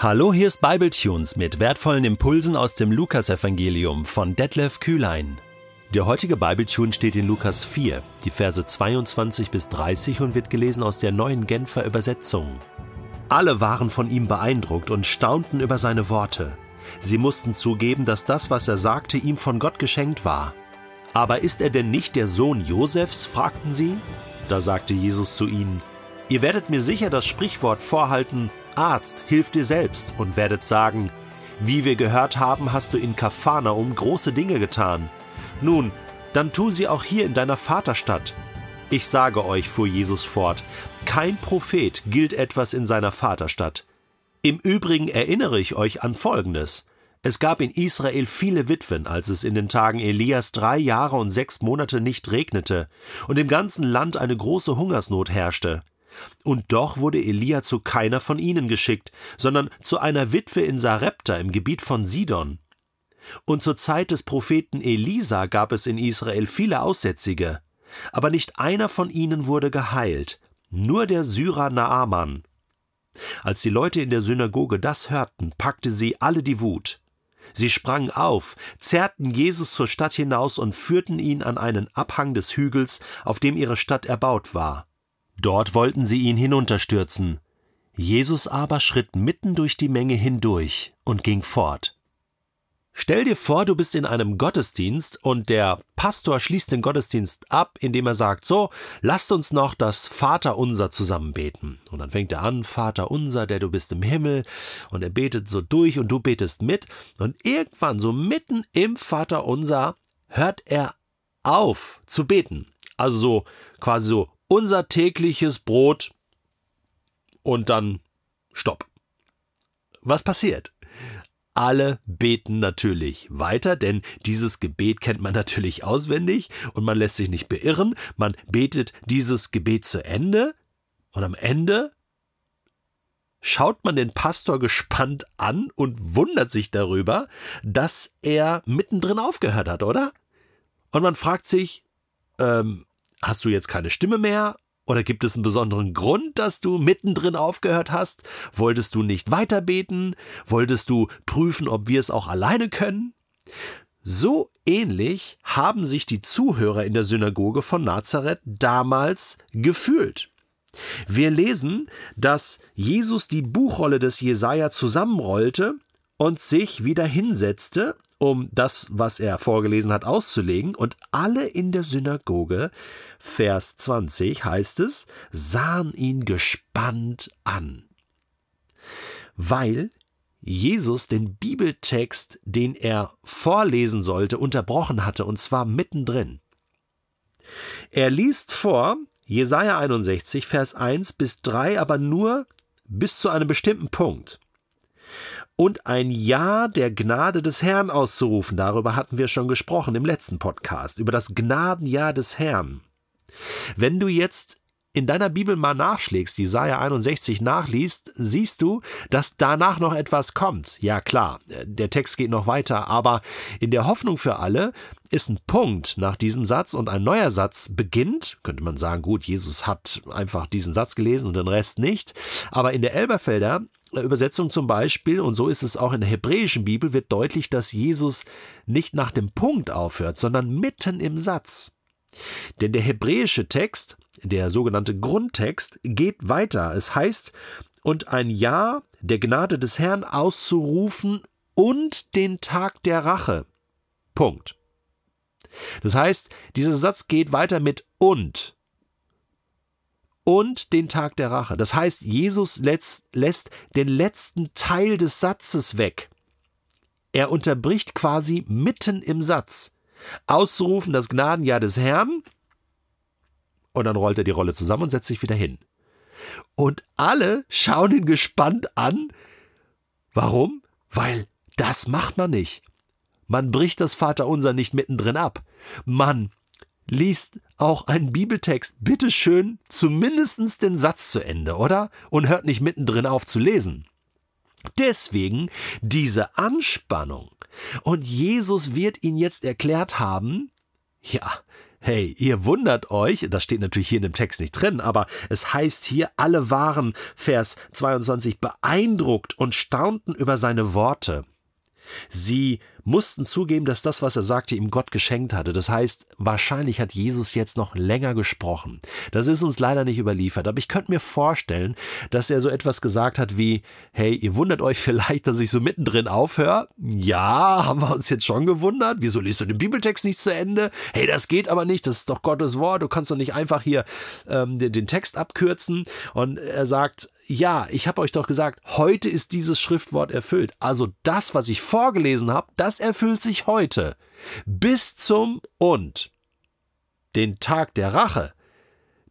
Hallo, hier ist Bibletunes mit wertvollen Impulsen aus dem Lukasevangelium von Detlef Kühlein. Der heutige Bibletune steht in Lukas 4, die Verse 22 bis 30 und wird gelesen aus der neuen Genfer Übersetzung. Alle waren von ihm beeindruckt und staunten über seine Worte. Sie mussten zugeben, dass das, was er sagte, ihm von Gott geschenkt war. Aber ist er denn nicht der Sohn Josefs? fragten sie. Da sagte Jesus zu ihnen, Ihr werdet mir sicher das Sprichwort vorhalten, Arzt, hilf dir selbst und werdet sagen, wie wir gehört haben, hast du in Kapharnaum große Dinge getan. Nun, dann tu sie auch hier in deiner Vaterstadt. Ich sage euch, fuhr Jesus fort, kein Prophet gilt etwas in seiner Vaterstadt. Im Übrigen erinnere ich euch an Folgendes. Es gab in Israel viele Witwen, als es in den Tagen Elias drei Jahre und sechs Monate nicht regnete und im ganzen Land eine große Hungersnot herrschte. Und doch wurde Elia zu keiner von ihnen geschickt, sondern zu einer Witwe in Sarepta im Gebiet von Sidon. Und zur Zeit des Propheten Elisa gab es in Israel viele Aussätzige, aber nicht einer von ihnen wurde geheilt, nur der Syrer Naaman. Als die Leute in der Synagoge das hörten, packte sie alle die Wut. Sie sprangen auf, zerrten Jesus zur Stadt hinaus und führten ihn an einen Abhang des Hügels, auf dem ihre Stadt erbaut war. Dort wollten sie ihn hinunterstürzen. Jesus aber schritt mitten durch die Menge hindurch und ging fort. Stell dir vor, du bist in einem Gottesdienst und der Pastor schließt den Gottesdienst ab, indem er sagt, so, lasst uns noch das Vaterunser zusammen beten. Und dann fängt er an, Vater unser, der du bist im Himmel, und er betet so durch und du betest mit. Und irgendwann, so mitten im Vaterunser, hört er auf zu beten. Also so quasi so unser tägliches Brot und dann Stopp. Was passiert? Alle beten natürlich weiter, denn dieses Gebet kennt man natürlich auswendig und man lässt sich nicht beirren. Man betet dieses Gebet zu Ende und am Ende schaut man den Pastor gespannt an und wundert sich darüber, dass er mittendrin aufgehört hat, oder? Und man fragt sich, ähm, Hast du jetzt keine Stimme mehr? Oder gibt es einen besonderen Grund, dass du mittendrin aufgehört hast? Wolltest du nicht weiterbeten? Wolltest du prüfen, ob wir es auch alleine können? So ähnlich haben sich die Zuhörer in der Synagoge von Nazareth damals gefühlt. Wir lesen, dass Jesus die Buchrolle des Jesaja zusammenrollte und sich wieder hinsetzte um das, was er vorgelesen hat, auszulegen, und alle in der Synagoge, Vers 20 heißt es, sahen ihn gespannt an. Weil Jesus den Bibeltext, den er vorlesen sollte, unterbrochen hatte, und zwar mittendrin. Er liest vor Jesaja 61, Vers 1 bis 3, aber nur bis zu einem bestimmten Punkt und ein Ja der Gnade des Herrn auszurufen. Darüber hatten wir schon gesprochen im letzten Podcast, über das Gnadenjahr des Herrn. Wenn du jetzt in deiner Bibel mal nachschlägst, Jesaja 61 nachliest, siehst du, dass danach noch etwas kommt. Ja, klar, der Text geht noch weiter, aber in der Hoffnung für alle ist ein Punkt nach diesem Satz und ein neuer Satz beginnt. Könnte man sagen, gut, Jesus hat einfach diesen Satz gelesen und den Rest nicht. Aber in der Elberfelder Übersetzung zum Beispiel, und so ist es auch in der hebräischen Bibel, wird deutlich, dass Jesus nicht nach dem Punkt aufhört, sondern mitten im Satz. Denn der hebräische Text, der sogenannte Grundtext, geht weiter. Es heißt, und ein Ja der Gnade des Herrn auszurufen und den Tag der Rache. Punkt. Das heißt, dieser Satz geht weiter mit und und den Tag der Rache. Das heißt, Jesus lässt, den letzten Teil des Satzes weg. Er unterbricht quasi mitten im Satz. Auszurufen das Gnadenjahr des Herrn und dann rollt er die Rolle zusammen und setzt sich wieder hin. Und alle schauen ihn gespannt an. Warum? Weil das macht man nicht. Man bricht das Vaterunser nicht mittendrin ab. Man liest auch einen Bibeltext bitteschön zumindest den Satz zu Ende, oder? Und hört nicht mittendrin auf zu lesen. Deswegen diese Anspannung. Und Jesus wird ihn jetzt erklärt haben, ja, Hey, ihr wundert euch, das steht natürlich hier in dem Text nicht drin, aber es heißt hier, alle waren, Vers 22, beeindruckt und staunten über seine Worte. Sie mussten zugeben, dass das, was er sagte, ihm Gott geschenkt hatte. Das heißt, wahrscheinlich hat Jesus jetzt noch länger gesprochen. Das ist uns leider nicht überliefert, aber ich könnte mir vorstellen, dass er so etwas gesagt hat wie, hey, ihr wundert euch vielleicht, dass ich so mittendrin aufhöre? Ja, haben wir uns jetzt schon gewundert. Wieso liest du den Bibeltext nicht zu Ende? Hey, das geht aber nicht, das ist doch Gottes Wort. Du kannst doch nicht einfach hier ähm, den, den Text abkürzen. Und er sagt, ja, ich habe euch doch gesagt, heute ist dieses Schriftwort erfüllt. Also das, was ich vorgelesen habe, das erfüllt sich heute. Bis zum und. Den Tag der Rache,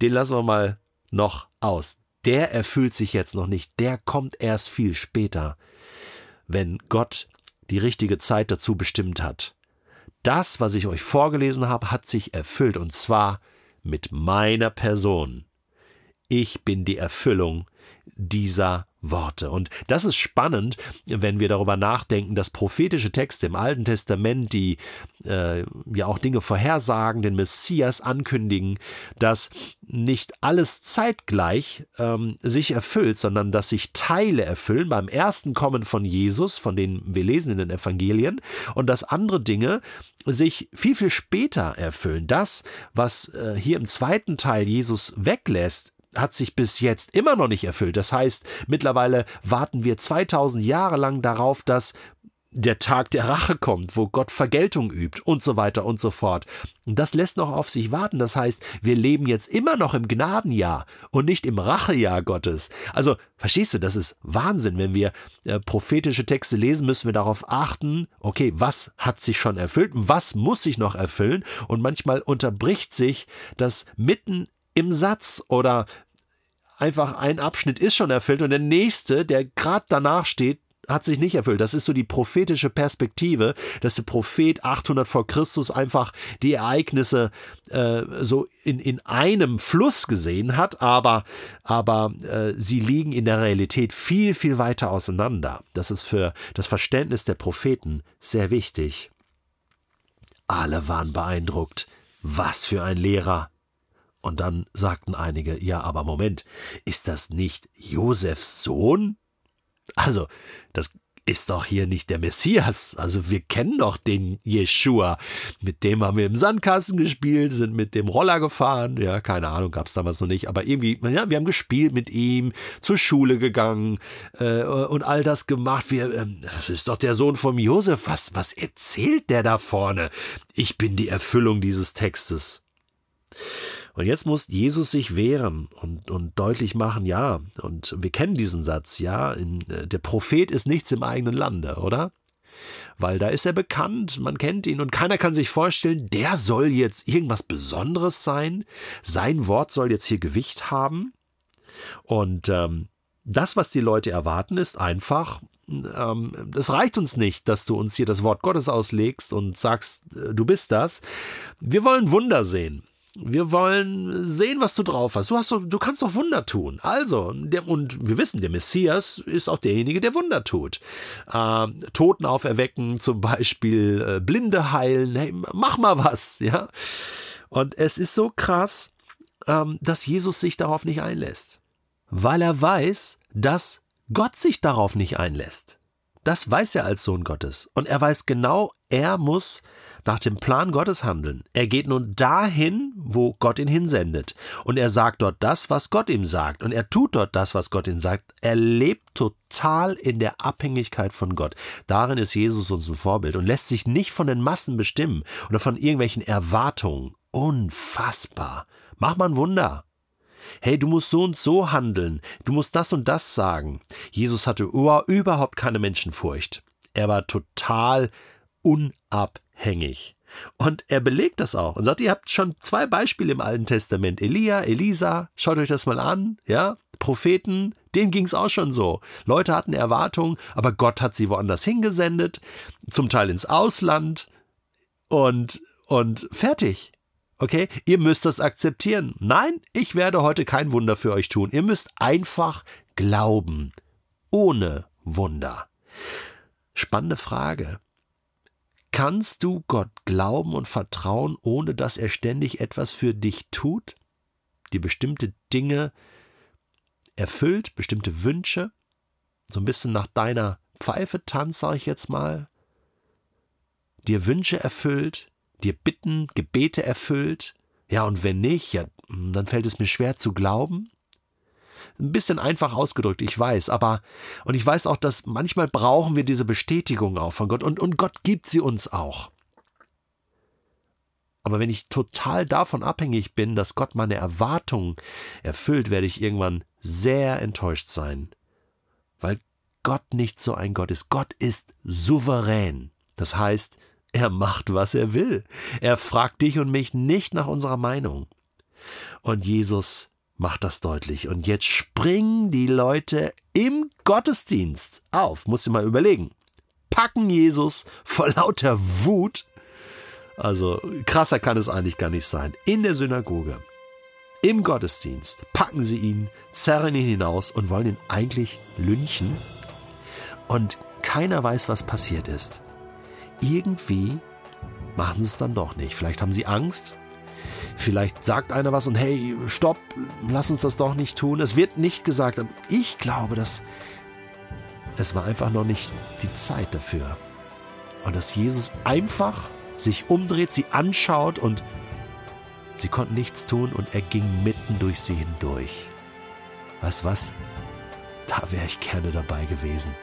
den lassen wir mal noch aus. Der erfüllt sich jetzt noch nicht. Der kommt erst viel später, wenn Gott die richtige Zeit dazu bestimmt hat. Das, was ich euch vorgelesen habe, hat sich erfüllt und zwar mit meiner Person. Ich bin die Erfüllung dieser Worte. Und das ist spannend, wenn wir darüber nachdenken, dass prophetische Texte im Alten Testament, die äh, ja auch Dinge vorhersagen, den Messias ankündigen, dass nicht alles zeitgleich ähm, sich erfüllt, sondern dass sich Teile erfüllen beim ersten Kommen von Jesus, von denen wir lesen in den Evangelien, und dass andere Dinge sich viel, viel später erfüllen. Das, was äh, hier im zweiten Teil Jesus weglässt, hat sich bis jetzt immer noch nicht erfüllt. Das heißt, mittlerweile warten wir 2000 Jahre lang darauf, dass der Tag der Rache kommt, wo Gott Vergeltung übt und so weiter und so fort. Und das lässt noch auf sich warten. Das heißt, wir leben jetzt immer noch im Gnadenjahr und nicht im Rachejahr Gottes. Also, verstehst du, das ist Wahnsinn. Wenn wir äh, prophetische Texte lesen, müssen wir darauf achten, okay, was hat sich schon erfüllt, was muss sich noch erfüllen? Und manchmal unterbricht sich das mitten im Satz oder einfach ein Abschnitt ist schon erfüllt und der nächste, der gerade danach steht, hat sich nicht erfüllt. Das ist so die prophetische Perspektive, dass der Prophet 800 vor Christus einfach die Ereignisse äh, so in, in einem Fluss gesehen hat, aber, aber äh, sie liegen in der Realität viel, viel weiter auseinander. Das ist für das Verständnis der Propheten sehr wichtig. Alle waren beeindruckt. Was für ein Lehrer! Und dann sagten einige, ja, aber Moment, ist das nicht Josefs Sohn? Also, das ist doch hier nicht der Messias. Also wir kennen doch den Jeshua. Mit dem haben wir im Sandkasten gespielt, sind mit dem Roller gefahren. Ja, keine Ahnung, gab es damals noch nicht. Aber irgendwie, ja, wir haben gespielt mit ihm, zur Schule gegangen äh, und all das gemacht. Wir, äh, das ist doch der Sohn von Josef. Was, was erzählt der da vorne? Ich bin die Erfüllung dieses Textes. Und jetzt muss Jesus sich wehren und, und deutlich machen, ja, und wir kennen diesen Satz, ja, in, äh, der Prophet ist nichts im eigenen Lande, oder? Weil da ist er bekannt, man kennt ihn und keiner kann sich vorstellen, der soll jetzt irgendwas Besonderes sein, sein Wort soll jetzt hier Gewicht haben. Und ähm, das, was die Leute erwarten, ist einfach, ähm, es reicht uns nicht, dass du uns hier das Wort Gottes auslegst und sagst, äh, du bist das. Wir wollen Wunder sehen. Wir wollen sehen, was du drauf hast. Du, hast doch, du kannst doch Wunder tun. Also, der, und wir wissen, der Messias ist auch derjenige, der Wunder tut. Äh, Toten auferwecken, zum Beispiel äh, Blinde heilen. Hey, mach mal was, ja. Und es ist so krass, ähm, dass Jesus sich darauf nicht einlässt. Weil er weiß, dass Gott sich darauf nicht einlässt. Das weiß er als Sohn Gottes. Und er weiß genau, er muss nach dem Plan Gottes handeln. Er geht nun dahin, wo Gott ihn hinsendet. Und er sagt dort das, was Gott ihm sagt. Und er tut dort das, was Gott ihm sagt. Er lebt total in der Abhängigkeit von Gott. Darin ist Jesus uns ein Vorbild und lässt sich nicht von den Massen bestimmen oder von irgendwelchen Erwartungen. Unfassbar. Mach mal ein Wunder. Hey, du musst so und so handeln. Du musst das und das sagen. Jesus hatte überhaupt keine Menschenfurcht. Er war total unabhängig. Und er belegt das auch und sagt, ihr habt schon zwei Beispiele im Alten Testament. Elia, Elisa, schaut euch das mal an, ja. Propheten, denen ging es auch schon so. Leute hatten Erwartungen, aber Gott hat sie woanders hingesendet, zum Teil ins Ausland und, und fertig. Okay, ihr müsst das akzeptieren. Nein, ich werde heute kein Wunder für euch tun. Ihr müsst einfach glauben. Ohne Wunder. Spannende Frage. Kannst du Gott glauben und vertrauen, ohne dass er ständig etwas für dich tut? Die bestimmte Dinge erfüllt, bestimmte Wünsche, so ein bisschen nach deiner Pfeife tanzt, sage ich jetzt mal, dir Wünsche erfüllt, dir Bitten, Gebete erfüllt, ja, und wenn nicht, ja, dann fällt es mir schwer zu glauben. Ein bisschen einfach ausgedrückt, ich weiß, aber, und ich weiß auch, dass manchmal brauchen wir diese Bestätigung auch von Gott und, und Gott gibt sie uns auch. Aber wenn ich total davon abhängig bin, dass Gott meine Erwartungen erfüllt, werde ich irgendwann sehr enttäuscht sein. Weil Gott nicht so ein Gott ist. Gott ist souverän. Das heißt, er macht, was er will. Er fragt dich und mich nicht nach unserer Meinung. Und Jesus macht das deutlich. Und jetzt springen die Leute im Gottesdienst auf. Muss ich mal überlegen. Packen Jesus vor lauter Wut. Also krasser kann es eigentlich gar nicht sein. In der Synagoge, im Gottesdienst, packen sie ihn, zerren ihn hinaus und wollen ihn eigentlich lynchen. Und keiner weiß, was passiert ist irgendwie machen sie es dann doch nicht. Vielleicht haben sie Angst. Vielleicht sagt einer was und hey, stopp, lass uns das doch nicht tun. Es wird nicht gesagt, aber ich glaube, dass es war einfach noch nicht die Zeit dafür. Und dass Jesus einfach sich umdreht, sie anschaut und sie konnten nichts tun und er ging mitten durch sie hindurch. Weißt was? Da wäre ich gerne dabei gewesen.